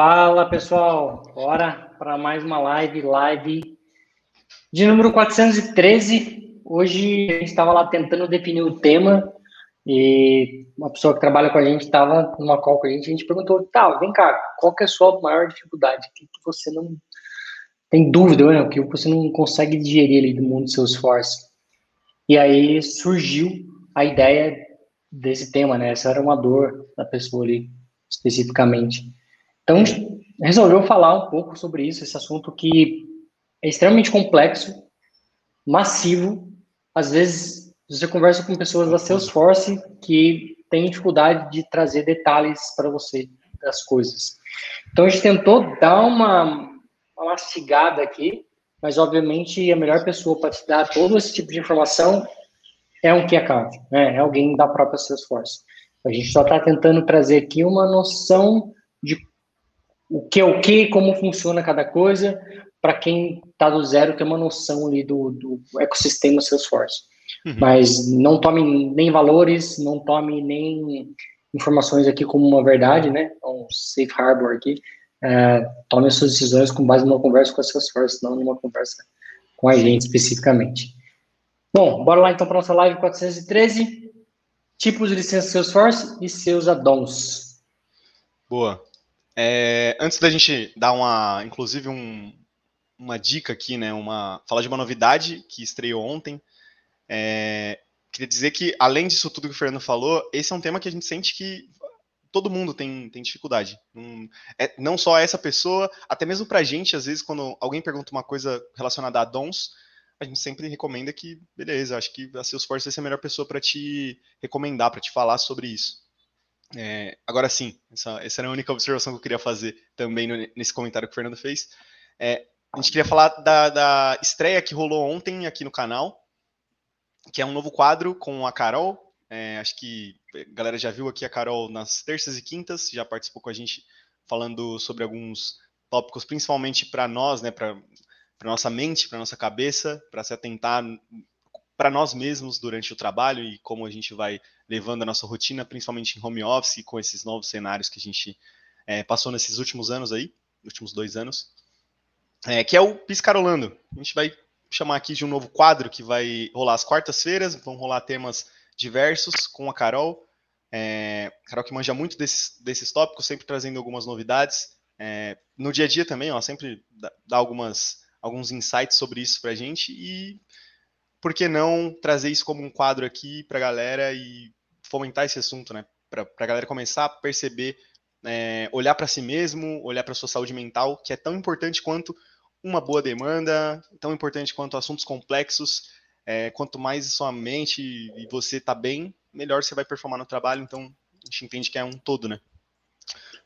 Fala pessoal, bora para mais uma live, live de número 413. Hoje a gente estava lá tentando definir o tema e uma pessoa que trabalha com a gente estava numa call com a gente, a gente perguntou, tá, vem cá, qual que é a sua maior dificuldade? O que, você não tem dúvida, né? o que você não consegue digerir ali do mundo do seu esforço? E aí surgiu a ideia desse tema, né? Essa era uma dor da pessoa ali, especificamente. Então, resolveu falar um pouco sobre isso, esse assunto que é extremamente complexo, massivo. Às vezes, você conversa com pessoas da Salesforce que têm dificuldade de trazer detalhes para você das coisas. Então, a gente tentou dar uma, uma mastigada aqui, mas, obviamente, a melhor pessoa para te dar todo esse tipo de informação é um key account, né? é alguém da própria Salesforce. A gente só está tentando trazer aqui uma noção de o que é o que, como funciona cada coisa, para quem está do zero ter uma noção ali do, do ecossistema Salesforce. Uhum. Mas não tome nem valores, não tome nem informações aqui como uma verdade, né? É um safe harbor aqui. É, tome suas decisões com base numa conversa com a Salesforce, não numa conversa com a gente especificamente. Bom, bora lá então para nossa live 413. Tipos de licença Salesforce e seus addons. Boa. É, antes da gente dar uma, inclusive um, uma dica aqui, né, uma falar de uma novidade que estreou ontem. É, queria dizer que além disso tudo que o Fernando falou, esse é um tema que a gente sente que todo mundo tem, tem dificuldade. Não, é, não só essa pessoa, até mesmo para a gente, às vezes, quando alguém pergunta uma coisa relacionada a dons, a gente sempre recomenda que, beleza, acho que a Salesforce vai ser a melhor pessoa para te recomendar, para te falar sobre isso. É, agora sim, essa, essa era a única observação que eu queria fazer também no, nesse comentário que o Fernando fez. É, a gente queria falar da, da estreia que rolou ontem aqui no canal, que é um novo quadro com a Carol. É, acho que a galera já viu aqui a Carol nas terças e quintas, já participou com a gente falando sobre alguns tópicos, principalmente para nós, né, para nossa mente, para nossa cabeça, para se atentar para nós mesmos durante o trabalho e como a gente vai levando a nossa rotina, principalmente em home office, com esses novos cenários que a gente é, passou nesses últimos anos aí, últimos dois anos, é, que é o Piscarolando. A gente vai chamar aqui de um novo quadro que vai rolar às quartas-feiras, vão rolar temas diversos com a Carol. É, Carol que manja muito desses, desses tópicos, sempre trazendo algumas novidades. É, no dia a dia também, ó, sempre dá, algumas alguns insights sobre isso para a gente e por que não trazer isso como um quadro aqui para a galera e fomentar esse assunto, né? Para a galera começar a perceber, é, olhar para si mesmo, olhar para sua saúde mental, que é tão importante quanto uma boa demanda, tão importante quanto assuntos complexos. É, quanto mais sua mente e você tá bem, melhor você vai performar no trabalho. Então, a gente entende que é um todo, né?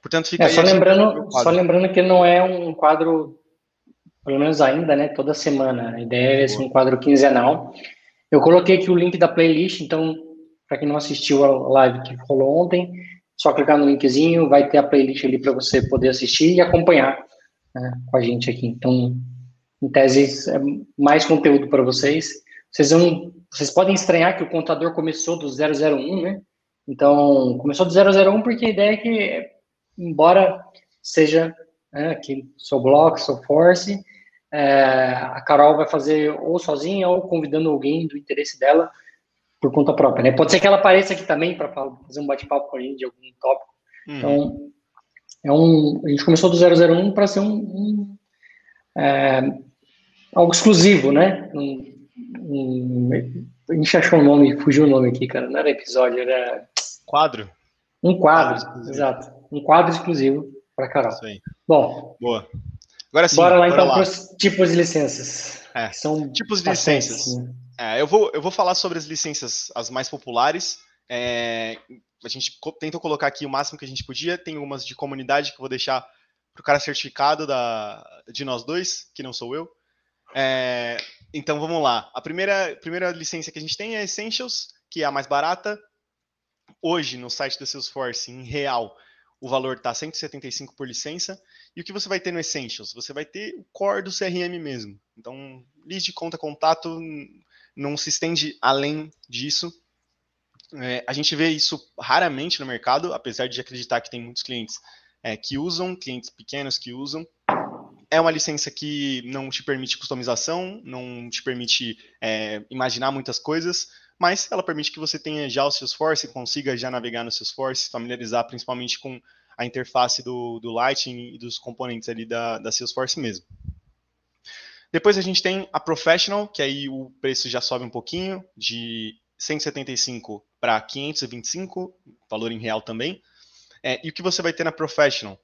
Portanto, fica é, só lembrando, só lembrando que não é um quadro pelo menos ainda, né? Toda semana. A ideia é ser um quadro quinzenal. Eu coloquei aqui o link da playlist, então, para quem não assistiu a live que rolou ontem, só clicar no linkzinho, vai ter a playlist ali para você poder assistir e acompanhar né, com a gente aqui. Então, em tese, é mais conteúdo para vocês. Vocês, vão, vocês podem estranhar que o contador começou do 001, né? Então, começou do 001 porque a ideia é que, embora seja né, aqui, seu bloco, seu force, é, a Carol vai fazer ou sozinha ou convidando alguém do interesse dela por conta própria, né? Pode ser que ela apareça aqui também para fazer um bate-papo com a gente de algum tópico. Uhum. Então, é um, a gente começou do 001 para ser um, um é, algo exclusivo, né? Um, um, a gente achou o um nome, fugiu o nome aqui, cara. Não era episódio, era. Quadro? Um quadro, quadro exato. Um quadro exclusivo para Carol. Isso aí. Bom. Boa. Agora sim. Bora lá bora então para os tipos de licenças. É, são tipos de licenças. Né? É, eu, vou, eu vou falar sobre as licenças, as mais populares. É, a gente tentou colocar aqui o máximo que a gente podia. Tem algumas de comunidade que eu vou deixar para o cara certificado da, de nós dois, que não sou eu. É, então vamos lá. A primeira, primeira licença que a gente tem é Essentials, que é a mais barata. Hoje, no site da Salesforce, em real, o valor está 175 por licença. E o que você vai ter no Essentials? Você vai ter o core do CRM mesmo. Então, de conta, contato, não se estende além disso. É, a gente vê isso raramente no mercado, apesar de acreditar que tem muitos clientes é, que usam, clientes pequenos que usam. É uma licença que não te permite customização, não te permite é, imaginar muitas coisas, mas ela permite que você tenha já o Salesforce, consiga já navegar no Salesforce, familiarizar principalmente com a interface do, do Lightning e dos componentes ali da, da Salesforce mesmo. Depois a gente tem a Professional, que aí o preço já sobe um pouquinho, de 175 para 525, valor em real também. É, e o que você vai ter na Professional?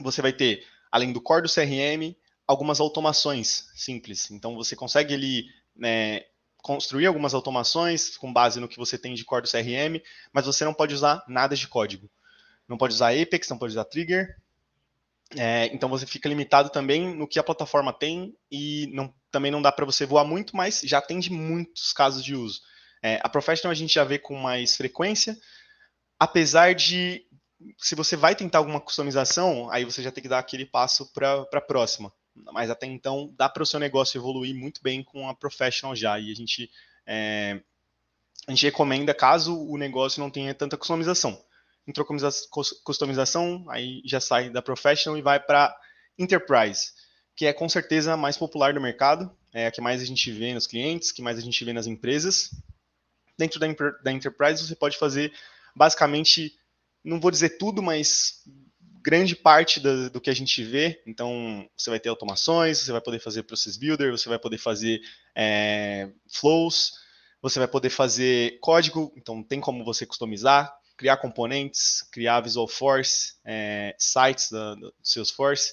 Você vai ter, além do core do CRM, algumas automações simples. Então você consegue ali né, construir algumas automações com base no que você tem de core do CRM, mas você não pode usar nada de código. Não pode usar Apex, não pode usar Trigger. É, então você fica limitado também no que a plataforma tem e não, também não dá para você voar muito, mas já atende muitos casos de uso. É, a Professional a gente já vê com mais frequência, apesar de se você vai tentar alguma customização, aí você já tem que dar aquele passo para a próxima. Mas até então dá para o seu negócio evoluir muito bem com a Professional já. E a gente, é, a gente recomenda caso o negócio não tenha tanta customização. Entrou customização, aí já sai da Professional e vai para Enterprise, que é com certeza a mais popular do mercado, é a que mais a gente vê nos clientes, que mais a gente vê nas empresas. Dentro da, da Enterprise você pode fazer basicamente não vou dizer tudo, mas grande parte do, do, que a gente vê. Então, você vai ter automações, você vai poder fazer Process Builder, você vai poder fazer é, flows, você vai poder fazer código, então tem como você customizar, criar componentes, criar Visual Force, é, sites da, do Salesforce,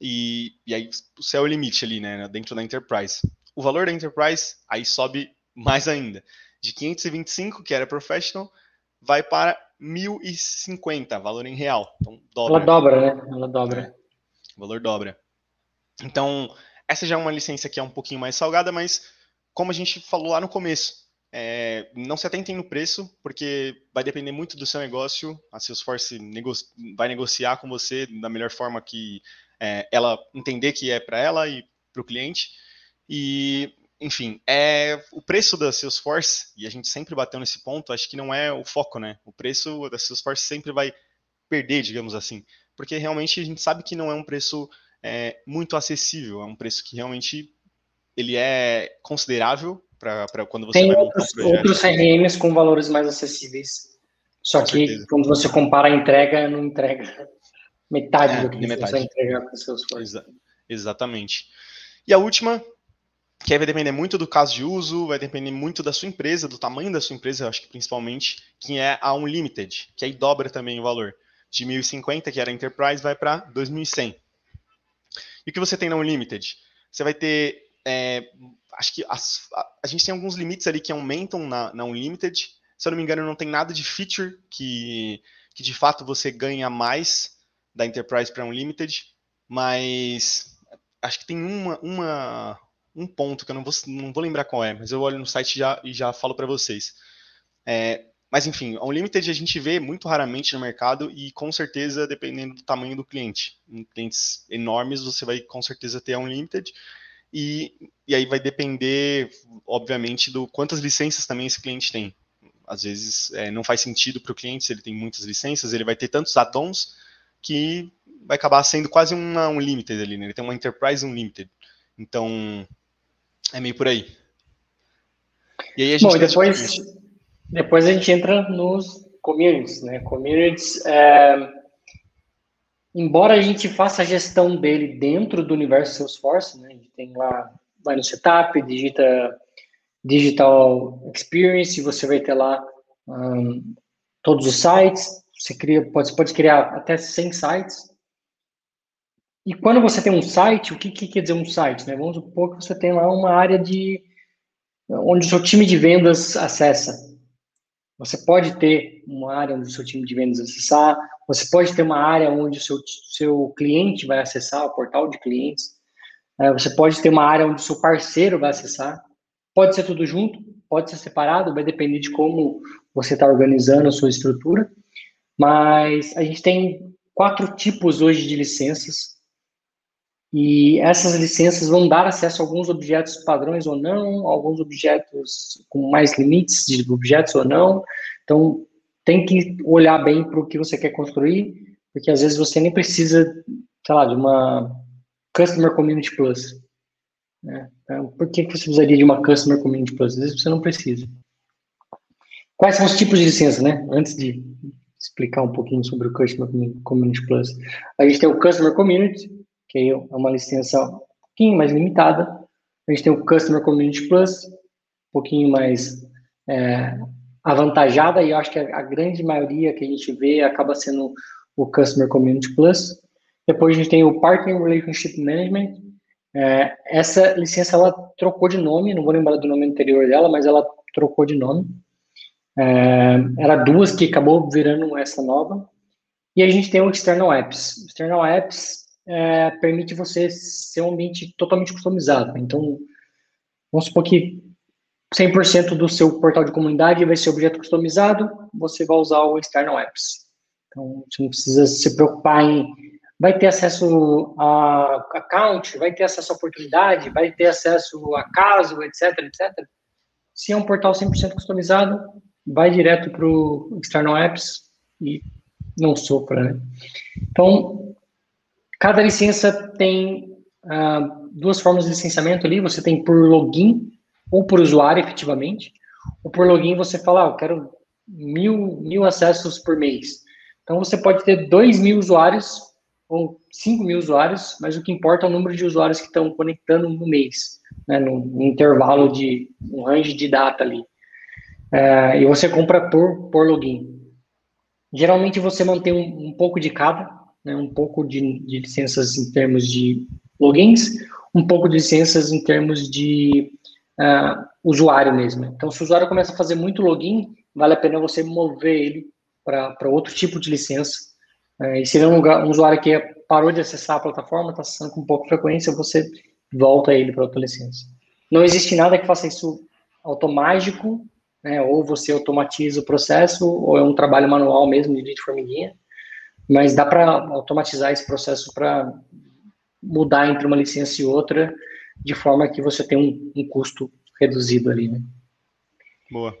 e, e aí o céu é o limite ali, né, dentro da Enterprise. O valor da Enterprise aí sobe mais ainda. De 525, que era Professional, vai para 1.050, valor em real. Então, dobra. Ela dobra, né? Ela dobra. É, o valor dobra. Então, essa já é uma licença que é um pouquinho mais salgada, mas como a gente falou lá no começo, é, não se atentem no preço, porque vai depender muito do seu negócio. A Salesforce nego vai negociar com você da melhor forma que é, ela entender que é para ela e para o cliente. E enfim, é o preço da Salesforce, e a gente sempre bateu nesse ponto, acho que não é o foco, né? O preço da Salesforce sempre vai perder, digamos assim, porque realmente a gente sabe que não é um preço é, muito acessível, é um preço que realmente ele é considerável para quando você Tem vai outros, um outros CRMs com valores mais acessíveis, só com que certeza. quando você compara a entrega, não entrega metade é, do que metade. você entregar com a Salesforce. Exa exatamente. E a última, que aí vai depender muito do caso de uso, vai depender muito da sua empresa, do tamanho da sua empresa, eu acho que principalmente, que é a Unlimited, que aí dobra também o valor. De 1.050, que era Enterprise, vai para 2.100. E o que você tem na Unlimited? Você vai ter, é, acho que as, a, a, gente tem alguns limites ali que aumentam na, na Unlimited. Se eu não me engano, não tem nada de feature que, que de fato você ganha mais da Enterprise para Unlimited, mas acho que tem uma, uma, um ponto que eu não vou, não vou lembrar qual é, mas eu olho no site já, e já falo para vocês. É, mas enfim, a Unlimited a gente vê muito raramente no mercado e com certeza dependendo do tamanho do cliente. Em clientes enormes você vai com certeza ter a Unlimited e, e aí vai depender, obviamente, do quantas licenças também esse cliente tem. Às vezes é, não faz sentido para o cliente se ele tem muitas licenças, ele vai ter tantos add-ons que vai acabar sendo quase uma Unlimited ali, né? Ele tem uma Enterprise Unlimited. Então, é meio por aí. E aí a gente Bom, depois, depois a gente entra nos communities, né? Communities, é, embora a gente faça a gestão dele dentro do universo Salesforce, né? A gente tem lá, vai no setup, digita Digital Experience, você vai ter lá um, todos os sites, você cria, pode, pode criar até 100 sites, e quando você tem um site, o que, que quer dizer um site? Né? Vamos supor que você tem lá uma área de onde o seu time de vendas acessa. Você pode ter uma área onde o seu time de vendas acessar, você pode ter uma área onde o seu, seu cliente vai acessar, o portal de clientes. É, você pode ter uma área onde o seu parceiro vai acessar. Pode ser tudo junto, pode ser separado, vai depender de como você está organizando a sua estrutura. Mas a gente tem quatro tipos hoje de licenças e essas licenças vão dar acesso a alguns objetos padrões ou não, alguns objetos com mais limites de objetos ou não. Então, tem que olhar bem para o que você quer construir, porque às vezes você nem precisa, sei lá, de uma Customer Community Plus. Né? Então, por que, você precisaria de uma Customer Community Plus? Às vezes você não precisa. Quais são os tipos de licença, né? Antes de explicar um pouquinho sobre o Customer Community Plus. A gente tem o Customer Community, que é uma licença um pouquinho mais limitada. A gente tem o Customer Community Plus, um pouquinho mais é, avantajada, e eu acho que a, a, grande maioria que a gente vê acaba sendo o Customer Community Plus. Depois a gente tem o Partner Relationship Management. É, essa licença ela trocou de nome, não vou lembrar do nome anterior dela, mas ela trocou de nome. É, era duas que acabou virando essa nova. E a gente tem o External Apps. O External Apps é, permite você ser um ambiente totalmente customizado. Então, vamos supor que 100% do seu portal de comunidade vai ser objeto customizado, você vai usar o External Apps. Então, você não precisa se preocupar em vai ter acesso a account, vai ter acesso a oportunidade, vai ter acesso a caso, etc, etc. Se é um portal 100% customizado, vai direto para o External Apps e não sopra, né? Então, cada licença tem uh, duas formas de licenciamento ali. Você tem por login ou por usuário, efetivamente. Ou por login você fala, ah, eu quero mil, mil acessos por mês. Então, você pode ter dois mil usuários ou cinco mil usuários, mas o que importa é o número de usuários que estão conectando no mês, né, no, intervalo de, um range de data ali. É, e você compra por, por login. Geralmente você mantém um, um pouco de cada, né, um pouco de, de, licenças em termos de logins, um pouco de licenças em termos de uh, usuário mesmo. Então, se o usuário começa a fazer muito login, vale a pena você mover ele para outro tipo de licença. Uh, e se ele é um, um usuário que parou de acessar a plataforma, está acessando com pouca frequência, você volta ele para outra licença. Não existe nada que faça isso automático né? Ou você automatiza o processo, ou é um trabalho manual mesmo, de formiguinha. Mas dá para automatizar esse processo para mudar entre uma licença e outra, de forma que você tem um, um custo reduzido ali, né? Boa.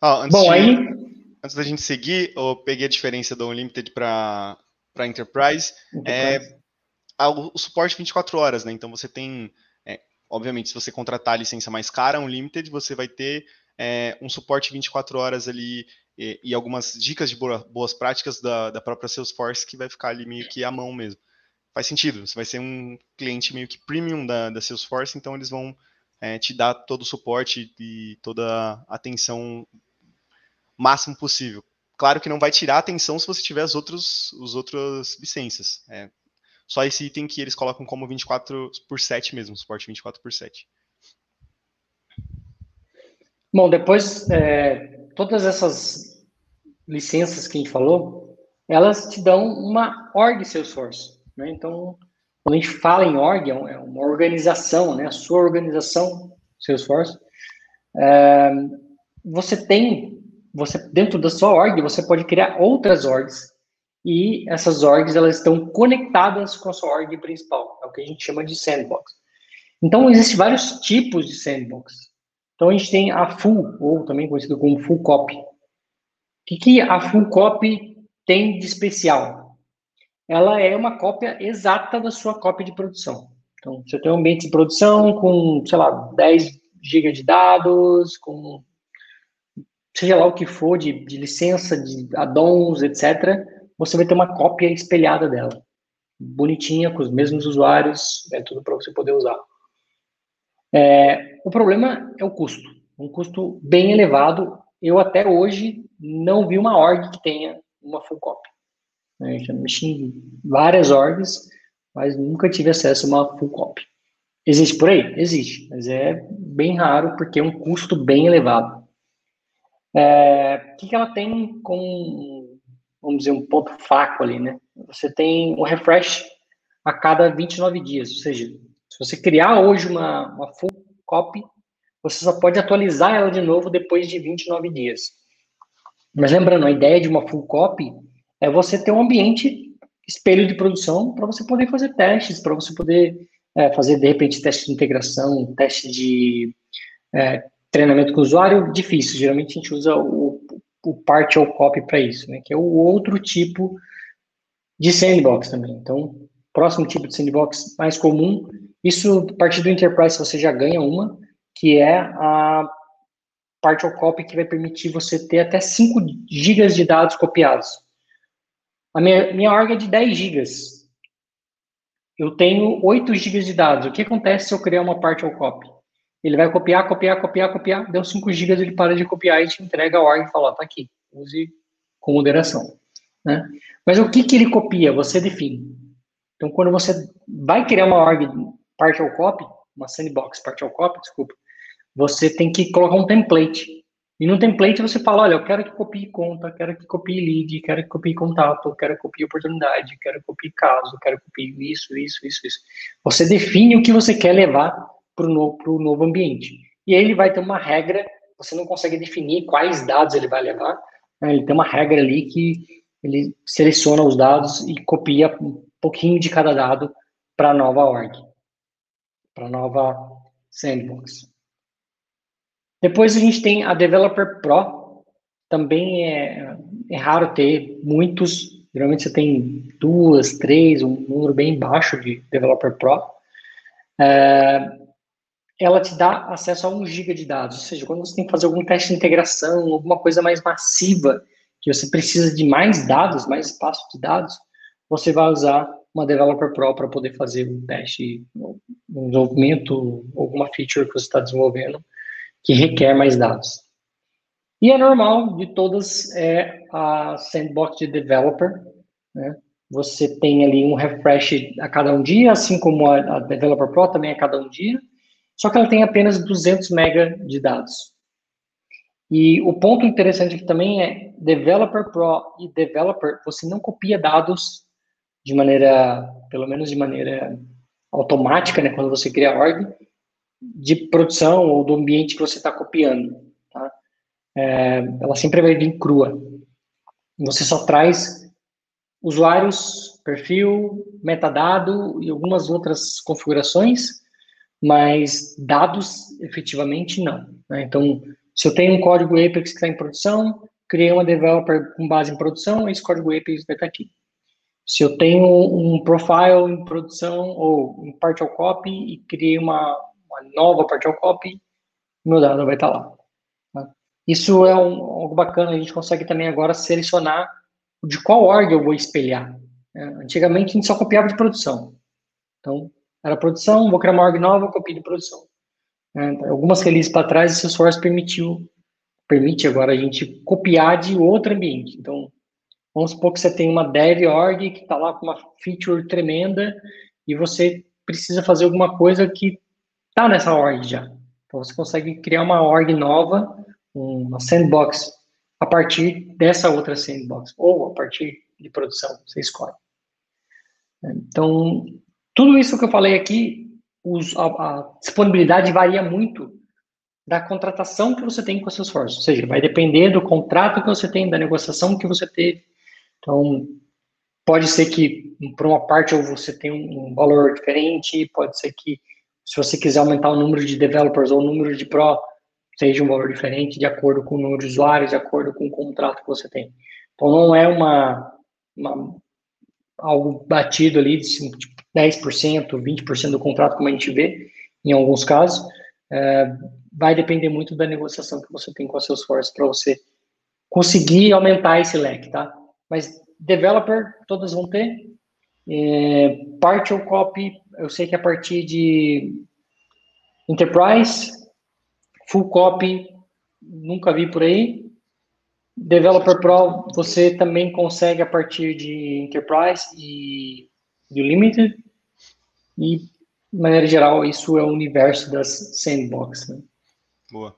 Ah, antes Bom, de, aí... Antes da gente seguir, eu peguei a diferença do Unlimited para Enterprise. Enterprise. É, o suporte 24 horas, né? Então você tem, é, obviamente, se você contratar a licença mais cara, Unlimited, você vai ter é, um suporte 24 horas ali e, e algumas dicas de boa, boas práticas da, da própria Salesforce que vai ficar ali meio que à mão mesmo. Faz sentido, você vai ser um cliente meio que premium da, da Salesforce, então eles vão é, te dar todo o suporte e toda a atenção máximo possível. Claro que não vai tirar atenção se você tiver as, outros, os outras licenças. É, só esse item que eles colocam como 24 por 7 mesmo, suporte 24 por 7. Bom, depois, é, todas essas licenças que a gente falou, elas te dão uma org Salesforce. Né? Então, quando a gente fala em org, é, é uma organização, né? a sua organização Salesforce, é, você tem, você dentro da sua org, você pode criar outras orgs, e essas orgs elas estão conectadas com a sua org principal, é o que a gente chama de sandbox. Então, existem vários tipos de sandbox. Então, a gente tem a full, ou também conhecido como full copy. O que, que a full copy tem de especial? Ela é uma cópia exata da sua cópia de produção. Então, você tem um ambiente de produção com, sei lá, 10 GB de dados, com seja lá o que for de, de licença, de addons, etc., você vai ter uma cópia espelhada dela. Bonitinha, com os mesmos usuários, é tudo para você poder usar. É, o problema é o custo, um custo bem elevado. Eu até hoje não vi uma org que tenha uma full copy. Eu já mexi em várias orgs, mas nunca tive acesso a uma full copy. Existe por aí? Existe, mas é bem raro porque é um custo bem elevado. É, o que, que ela tem com, vamos dizer, um ponto fraco ali, né? Você tem um refresh a cada 29 dias, ou seja, se você criar hoje uma, uma full copy, você só pode atualizar ela de novo depois de 29 dias. Mas lembrando, a ideia de uma full copy é você ter um ambiente espelho de produção para você poder fazer testes, para você poder é, fazer, de repente, teste de integração, teste de é, treinamento com o usuário, difícil. Geralmente a gente usa o, o partial copy para isso, né, que é o outro tipo de sandbox também. Então, próximo tipo de sandbox mais comum, isso a partir do Enterprise você já ganha uma, que é a partial copy que vai permitir você ter até 5 GB de dados copiados. A minha, minha org é de 10 GB. Eu tenho 8 GB de dados. O que acontece se eu criar uma partial copy? Ele vai copiar, copiar, copiar, copiar. Deu 5 GB, ele para de copiar e te entrega a org e fala, ó, tá aqui. Use com moderação. Né? Mas o que, que ele copia? Você define. Então, quando você vai criar uma org partial copy, uma sandbox partial copy, desculpa, você tem que colocar um template. E no template você fala, olha, eu quero que copie conta, quero que copie lead, quero que copie contato, quero que copie oportunidade, quero que copie caso, quero que copie isso, isso, isso, isso. Você define o que você quer levar para o novo, novo ambiente. E aí ele vai ter uma regra, você não consegue definir quais dados ele vai levar, né? ele tem uma regra ali que ele seleciona os dados e copia um pouquinho de cada dado para a nova org, para a nova sandbox. Depois a gente tem a Developer Pro, também é, é raro ter muitos, geralmente você tem duas, três, um número bem baixo de Developer Pro. É, ela te dá acesso a um giga de dados, ou seja, quando você tem que fazer algum teste de integração, alguma coisa mais massiva, que você precisa de mais dados, mais espaço de dados, você vai usar uma Developer Pro para poder fazer um teste, um desenvolvimento, alguma feature que você está desenvolvendo que requer mais dados. E é normal de todas é a sandbox de developer, né? Você tem ali um refresh a cada um dia, assim como a, a Developer Pro também a cada um dia, só que ela tem apenas 200 MB de dados. E o ponto interessante aqui também é Developer Pro e Developer, você não copia dados de maneira, pelo menos de maneira automática, né, quando você cria a org, de produção ou do ambiente que você está copiando. Tá? É, ela sempre vai vir crua. Você só traz usuários, perfil, metadado e algumas outras configurações, mas dados efetivamente não. Né? Então, se eu tenho um código Apex que está em produção, criei uma developer com base em produção, esse código Apex vai estar tá aqui. Se eu tenho um profile em produção ou em partial copy e criei uma, uma nova partial copy, meu dado vai estar lá. Tá? Isso é um, algo bacana, a gente consegue também agora selecionar de qual org eu vou espelhar. É, antigamente a gente só copiava de produção. Então, era produção, vou criar uma org nova, copio de produção. É, algumas releases para trás, o Salesforce permitiu, permite agora a gente copiar de outro ambiente. Então, vamos supor que você tem uma dev org que está lá com uma feature tremenda e você precisa fazer alguma coisa que está nessa org já. Então você consegue criar uma org nova, uma sandbox, a partir dessa outra sandbox, ou a partir de produção, você escolhe. Então, tudo isso que eu falei aqui, os, a, a, disponibilidade varia muito da contratação que você tem com a Salesforce, ou seja, vai depender do contrato que você tem, da negociação que você teve. Então, pode ser que, por uma parte, você tem um valor diferente, pode ser que se você quiser aumentar o número de developers ou o número de pro, seja um valor diferente de acordo com o número de usuários, de acordo com o contrato que você tem. Então, não é uma, uma algo batido ali de 10%, 20% do contrato, como a gente vê em alguns casos. É, vai depender muito da negociação que você tem com a Salesforce para você conseguir aumentar esse leque, tá? Mas developer, todas vão ter. É, partial copy, eu sei que a partir de Enterprise, Full Copy, nunca vi por aí. Developer Pro, você também consegue a partir de Enterprise e de Limited. E, de maneira geral, isso é o universo das sandbox. Né? Boa.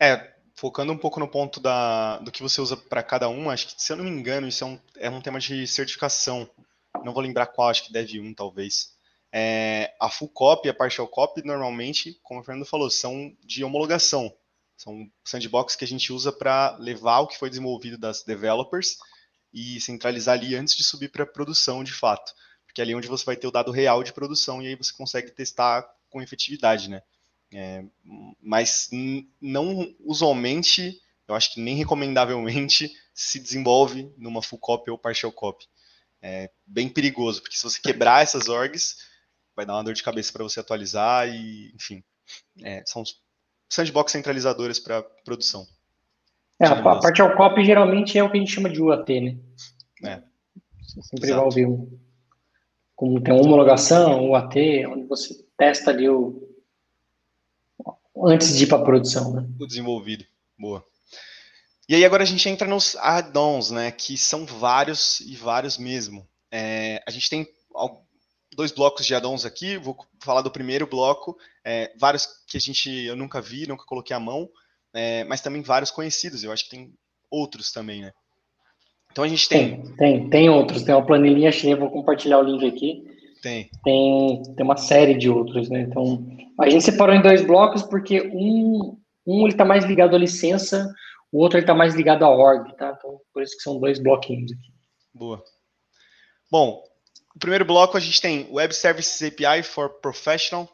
É, focando um pouco no ponto da, do que você usa para cada um, acho que, se eu não me engano, isso é um, é um tema de certificação. Não vou lembrar qual, acho que deve um, talvez. É, a full copy e a partial copy, normalmente, como o Fernando falou, são de homologação. São sandbox que a gente usa para levar o que foi desenvolvido das developers e centralizar ali antes de subir para produção de fato. Porque é ali onde você vai ter o dado real de produção e aí você consegue testar com efetividade, né? É, mas não usualmente, eu acho que nem recomendavelmente se desenvolve numa full copy ou partial copy. é bem perigoso, porque se você quebrar essas orgs, vai dar uma dor de cabeça para você atualizar e, enfim, é, são sandbox centralizadores para produção. É, a, a parte ao copy geralmente é o que a gente chama de UAT, né? É. Você sempre Exato. vai ouvir um, como tem uma homologação, UAT, onde você testa ali o antes de ir para a produção, né? O desenvolvido, boa. E aí agora a gente entra nos add-ons, né? Que são vários e vários mesmo. É, a gente tem dois blocos de add-ons aqui. Vou falar do primeiro bloco, é, vários que a gente eu nunca vi, nunca coloquei a mão, é, mas também vários conhecidos. Eu acho que tem outros também, né? Então a gente tem. Tem, tem, tem outros. Tem uma planilha cheia, vou compartilhar o link aqui. Tem. Tem, tem uma série de outros, né? Então a gente separou em dois blocos porque um, um ele está mais ligado à licença, o outro está mais ligado à org, tá? Então por isso que são dois bloquinhos aqui. Boa. Bom, o primeiro bloco a gente tem Web Services API for Professional,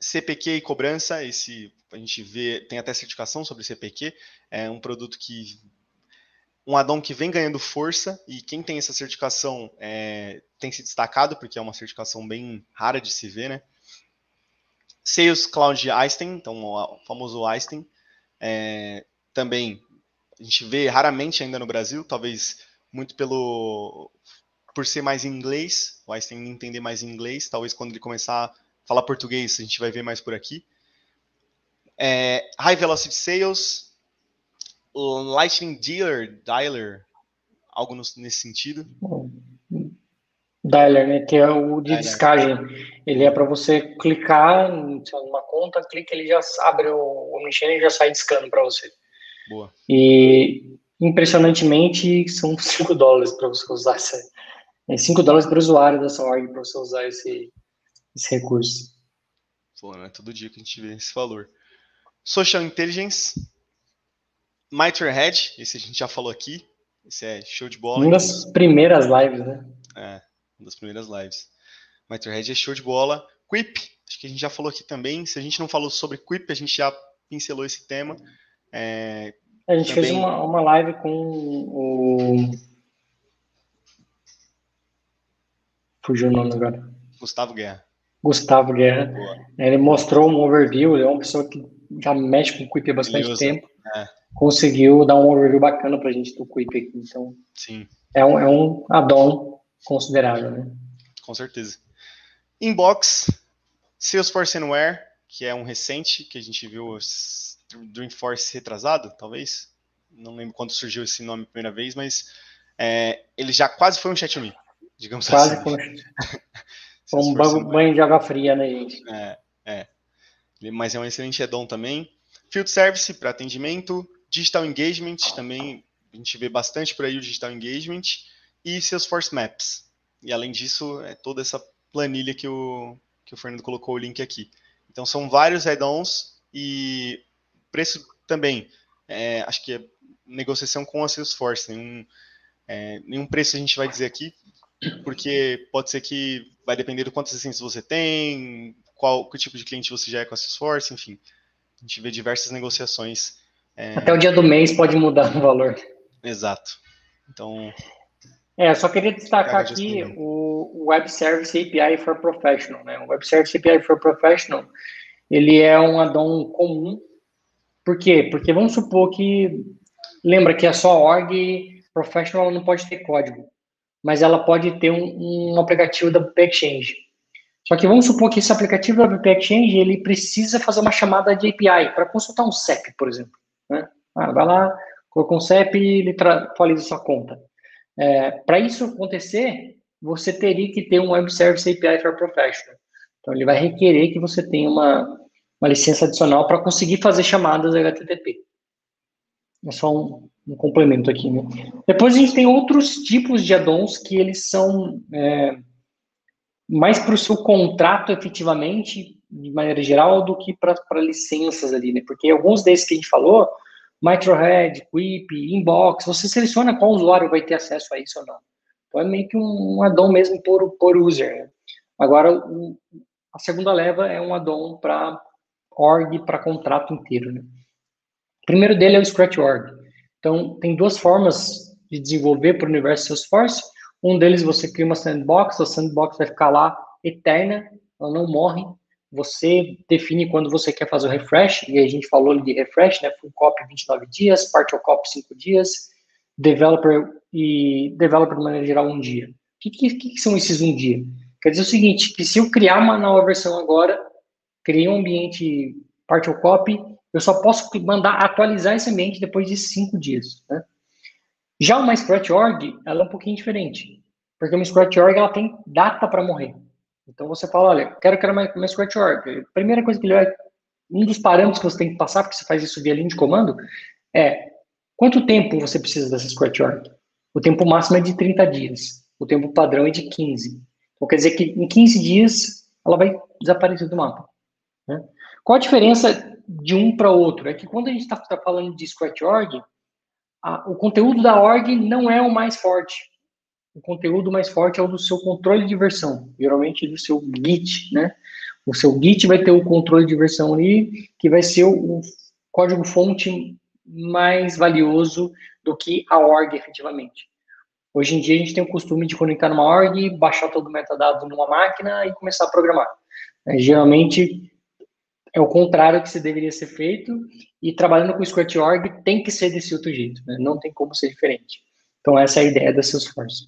CPQ e cobrança. Esse a gente vê, tem até certificação sobre CPQ. É um produto que um addon que vem ganhando força e quem tem essa certificação é, tem se destacado porque é uma certificação bem rara de se ver, né? Sales Cloud Einstein, então o famoso Einstein, é, também a gente vê raramente ainda no Brasil, talvez muito pelo por ser mais inglês, o Einstein entender mais inglês, talvez quando ele começar a falar português a gente vai ver mais por aqui. É, high Velocity Sales, Lightning Dealer, Dialer, algo no, nesse sentido. Dialer, né, que é o de Dialer. descagem. Ele é para você clicar numa conta, clica, ele já abre o, o machine e já sai discando para você. Boa. E impressionantemente são 5 dólares para você usar essa, é 5 dólares para o usuário dessa org para você usar esse, esse recurso. Pô, não é todo dia que a gente vê esse valor. Social Intelligence, Head, esse a gente já falou aqui. Esse é show de bola. Uma das primeiras lives, né? É, uma das primeiras lives. Head é show de bola. Quip, acho que a gente já falou aqui também. Se a gente não falou sobre Quip, a gente já pincelou esse tema. É, a gente também... fez uma, uma live com o Fugiu o nome agora. Gustavo Guerra. Gustavo Guerra. Boa. Ele mostrou um overview, ele é uma pessoa que já mexe com o Quip há bastante tempo. É. Conseguiu dar um overview bacana pra gente do Quip aqui. Então, Sim. É um, é um add-on considerável, né? Com certeza. Inbox, Salesforce Anywhere, que é um recente, que a gente viu Dreamforce retrasado, talvez. Não lembro quando surgiu esse nome a primeira vez, mas é, ele já quase foi um chat me digamos Quase assim. Foi um banho de água fria, né, gente? É, é. Mas é um excelente addon também. Field Service para atendimento, Digital Engagement também, a gente vê bastante por aí o Digital Engagement, e Salesforce Maps. E além disso, é toda essa planilha que o, que o Fernando colocou o link aqui. Então são vários add-ons e preço também. É, acho que é negociação com a Salesforce. Nenhum, é, nenhum preço a gente vai dizer aqui, porque pode ser que vai depender do quantas licenças você tem, qual que tipo de cliente você já é com a Salesforce, enfim. A gente vê diversas negociações. É... Até o dia do mês pode mudar o valor. Exato. Então. É, só queria destacar aqui o Web Service API for Professional. Né? O Web Service API for Professional ele é um addon comum. Por quê? Porque vamos supor que. Lembra que a sua org professional não pode ter código mas ela pode ter um, um aplicativo da Exchange. Só que vamos supor que esse aplicativo BP Exchange ele precisa fazer uma chamada de API para consultar um CEP, por exemplo. Né? Ah, vai lá, coloca um CEP e ele atualiza sua conta. É, para isso acontecer, você teria que ter um Web Service API for Professional. Então, ele vai requerer que você tenha uma, uma licença adicional para conseguir fazer chamadas HTTP. É só um, um complemento aqui. Né? Depois a gente tem outros tipos de addons que eles são é, mais para o seu contrato efetivamente, de maneira geral, do que para licenças ali, né? Porque alguns desses que a gente falou, Microhead, Quip, Inbox, você seleciona qual usuário vai ter acesso a isso ou não. Então é meio que um, addon mesmo por, por user. Né? Agora, o, a segunda leva é um addon para org, para contrato inteiro, né? O primeiro dele é o Scratch Org. Então, tem duas formas de desenvolver para o universo Salesforce. Um deles você cria uma sandbox, a sandbox vai ficar lá eterna, ela não morre. Você define quando você quer fazer o refresh, e a gente falou de refresh, né? Full copy 29 dias, partial copy 5 dias, developer e developer de maneira geral um dia. O que, que, que são esses um dia? Quer dizer o seguinte, que se eu criar uma nova versão agora, criei um ambiente partial copy, eu só posso mandar atualizar esse ambiente depois de cinco dias. Né? Já uma Scratch.org, ela é um pouquinho diferente, porque uma Scratch.org ela tem data para morrer. Então você fala, olha, quero criar uma, uma Scratch.org. A primeira coisa que ele vai, um dos parâmetros que você tem que passar, porque você faz isso via linha de comando, é quanto tempo você precisa dessa Scratch.org? O tempo máximo é de 30 dias, o tempo padrão é de 15. Então quer dizer que em 15 dias ela vai desaparecer do mapa. Né? Qual a diferença de um para outro? É que quando a gente está tá falando de Scratch.org, o conteúdo da org não é o mais forte. O conteúdo mais forte é o do seu controle de versão, geralmente do seu Git, né? O seu Git vai ter o controle de versão ali, que vai ser o, o código-fonte mais valioso do que a org, efetivamente. Hoje em dia, a gente tem o costume de conectar numa org, baixar todo o metadado numa máquina e começar a programar. É, geralmente, é o contrário que se deveria ser feito, e trabalhando com o Org tem que ser desse outro jeito, né? não tem como ser diferente. Então, essa é a ideia da Salesforce.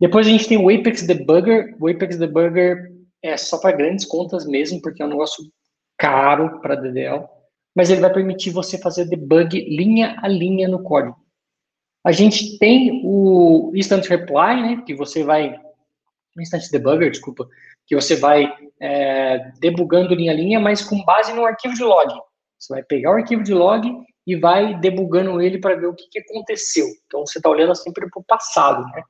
Depois a gente tem o Apex Debugger. O Apex Debugger é só para grandes contas mesmo, porque é um negócio caro para DDL, mas ele vai permitir você fazer debug linha a linha no código. A gente tem o Instant Reply, né, que você vai... Instant Debugger, desculpa, que você vai é, debugando linha a linha, mas com base no arquivo de log. Você vai pegar o arquivo de log e vai debugando ele para ver o que, que aconteceu. Então, você está olhando sempre para o passado, né?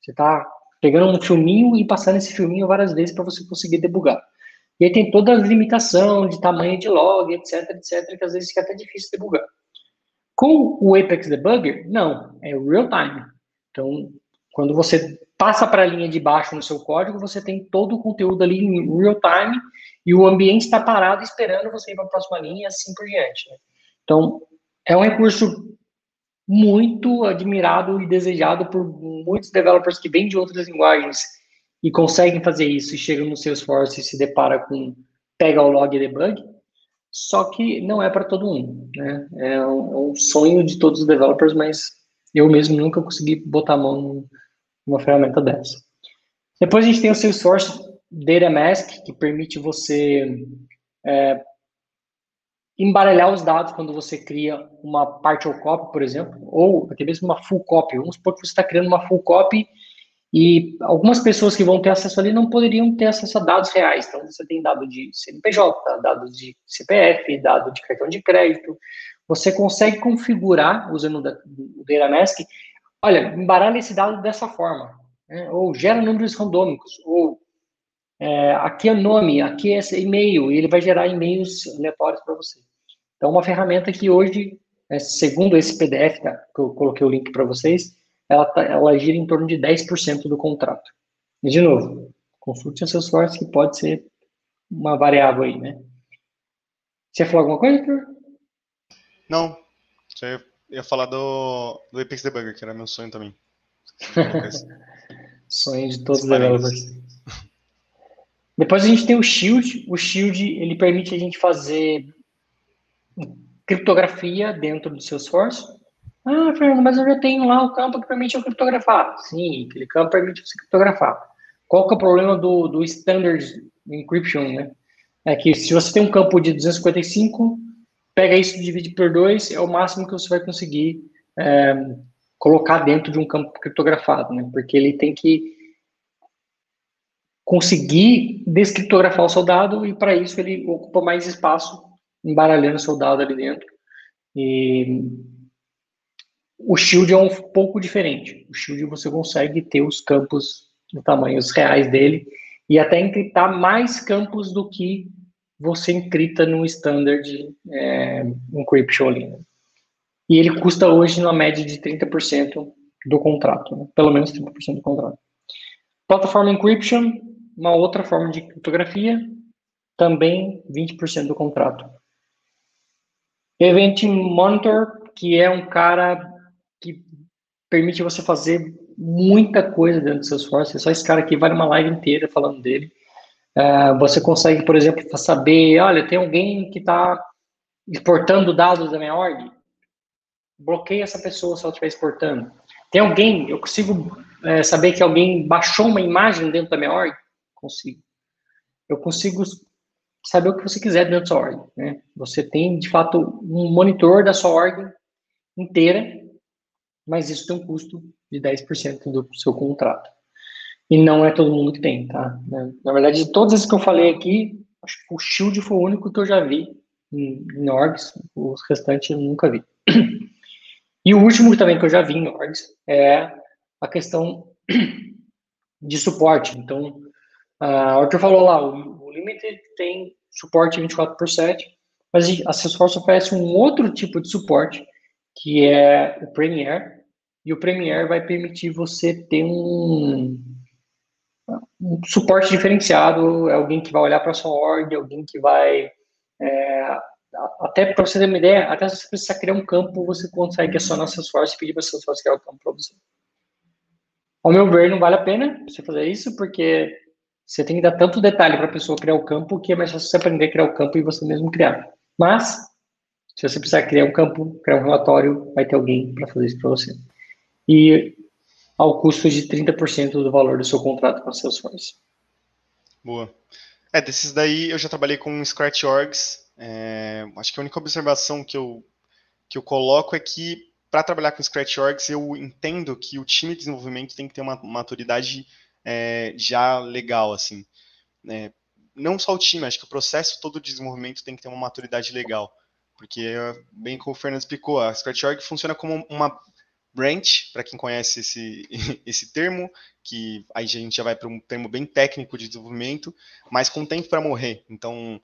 Você está pegando um filminho e passando esse filminho várias vezes para você conseguir debugar. E aí tem toda a limitação de tamanho de log, etc, etc, que às vezes fica até difícil debugar. Com o Apex Debugger, não, é real time. Então, quando você passa para a linha de baixo no seu código, você tem todo o conteúdo ali em real time e o ambiente está parado esperando você ir para a próxima linha e assim por diante. Né? Então, é um recurso muito admirado e desejado por muitos developers que vêm de outras linguagens e conseguem fazer isso e chegam no Salesforce e se depara com pega o log e debug, só que não é para todo mundo, né? É um, é um, sonho de todos os developers, mas eu mesmo nunca consegui botar a mão numa ferramenta dessa. Depois a gente tem o Salesforce Data Mask, que permite você é, embaralhar os dados quando você cria uma partial copy, por exemplo, ou até mesmo uma full copy. Vamos supor que você está criando uma full copy e algumas pessoas que vão ter acesso ali não poderiam ter acesso a dados reais. Então, você tem dado de CNPJ, dados de CPF, dado de cartão de crédito. Você consegue configurar, usando o Data Mask, olha, embaralha esse dado dessa forma. Né? Ou gera números randômicos. Ou é, aqui é nome, aqui é e-mail. E ele vai gerar e-mails aleatórios para você. Então, uma ferramenta que hoje, é, segundo esse PDF, tá, que eu coloquei o link para vocês, ela, tá, ela gira em torno de 10% do contrato. E, de novo, consulte a Salesforce, que pode ser uma variável aí, né? Você falar alguma coisa, Arthur? Não. Você ia falar do, do Apex Debugger, que era meu sonho também. sonho de todos os developers. Depois a gente tem o Shield. O Shield, ele permite a gente fazer criptografia dentro do Salesforce. Ah, Fernando, mas eu já tenho lá o campo que permite eu criptografar. Sim, aquele campo permite você criptografar. Qual que é o problema do, do Standard Encryption, né? É que se você tem um campo de 255, pega isso divide por dois, é o máximo que você vai conseguir é, colocar dentro de um campo criptografado, né? Porque ele tem que conseguir descriptografar o soldado e para isso ele ocupa mais espaço embaralhando o soldado ali dentro. E o Shield é um pouco diferente. O Shield você consegue ter os campos no tamanhos reais dele e até encriptar mais campos do que você encripta no standard é, encryption ali. Né? E ele custa hoje na média de 30% do contrato, né? pelo menos 30% do contrato. Plataforma encryption, uma outra forma de criptografia, também 20% do contrato. Event Monitor, que é um cara que permite você fazer muita coisa dentro do Salesforce. É só esse cara aqui vale uma live inteira falando dele. Uh, você consegue, por exemplo, saber, olha, tem alguém que está exportando dados da minha org. Bloqueia essa pessoa se ela estiver exportando. Tem alguém, eu consigo é, saber que alguém baixou uma imagem dentro da minha org? Consigo. Eu consigo saber o que você quiser dentro da sua org. Né? Você tem, de fato, um monitor da sua org inteira, mas isso tem um custo de 10% do seu contrato. E não é todo mundo que tem, tá? Na verdade, de todas as que eu falei aqui, acho que o Shield foi o único que eu já vi em, em orgs, os restantes eu nunca vi. E o último também que eu já vi em orgs é a questão de suporte. Então, a Arthur falou lá, o, o Limited tem suporte 24 por 7, mas a Salesforce oferece um outro tipo de suporte, que é o Premier, e o Premier vai permitir você ter um, um suporte diferenciado, é alguém que vai olhar para sua org, alguém que vai é, até para você ter uma ideia, até se você precisar criar um campo, você consegue acionar Salesforce e pedir para Salesforce criar o campo para você. Ao meu ver, não vale a pena você fazer isso, porque você tem que dar tanto detalhe para a pessoa criar o campo que é mais fácil você aprender a criar o campo e você mesmo criar. Mas, se você precisar criar um campo, criar um relatório, vai ter alguém para fazer isso para você. E ao custo de 30% do valor do seu contrato com a Salesforce. Boa. É, desses daí eu já trabalhei com Scratch Orgs, é, acho que a única observação que eu, que eu coloco é que, para trabalhar com Scratch Orgs, eu entendo que o time de desenvolvimento tem que ter uma maturidade é, já legal, assim. É, não só o time, acho que o processo todo de desenvolvimento tem que ter uma maturidade legal. Porque, bem como o Fernando explicou, a Scratch Org funciona como uma branch, para quem conhece esse, esse termo, que aí a gente já vai para um termo bem técnico de desenvolvimento, mas com tempo para morrer. Então,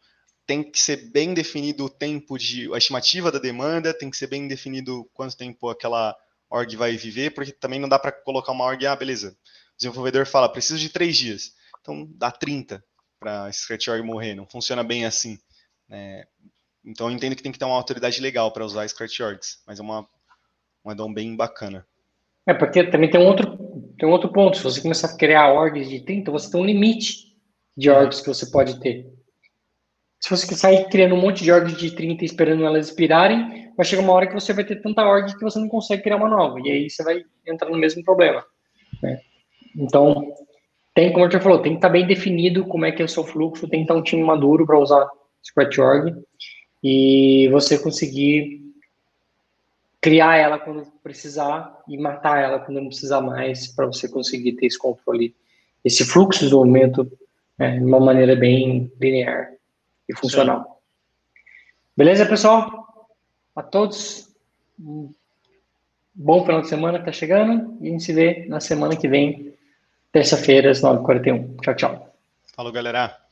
tem que ser bem definido o tempo de a estimativa da demanda, tem que ser bem definido quanto tempo aquela org vai viver, porque também não dá para colocar uma org, ah, beleza. O desenvolvedor fala, preciso de três dias. Então dá 30 para esse Scratch org morrer, não funciona bem assim. Né? Então eu entendo que tem que ter uma autoridade legal para usar Scratch orgs, mas é uma, um addon bem bacana. É, porque também tem um outro, tem um outro ponto. Se você começar a criar orgs de 30, você tem um limite de orgs que você pode ter se você sair criando um monte de orgs de 30 esperando elas expirarem, vai chegar uma hora que você vai ter tanta org que você não consegue criar uma nova. E aí você vai entrar no mesmo problema. Né? Então, tem, como a gente falou, tem que estar bem definido como é que é o seu fluxo, tem que estar um time maduro para usar Scratch.org e você conseguir criar ela quando precisar e matar ela quando não precisar mais, para você conseguir ter esse controle, esse fluxo de desenvolvimento né, de uma maneira bem linear e funcional. Sim. Beleza, pessoal? A todos, um bom final de semana que tá chegando e a gente se vê na semana que vem, terça-feira, às 9h41. Tchau, tchau. Falou, galera.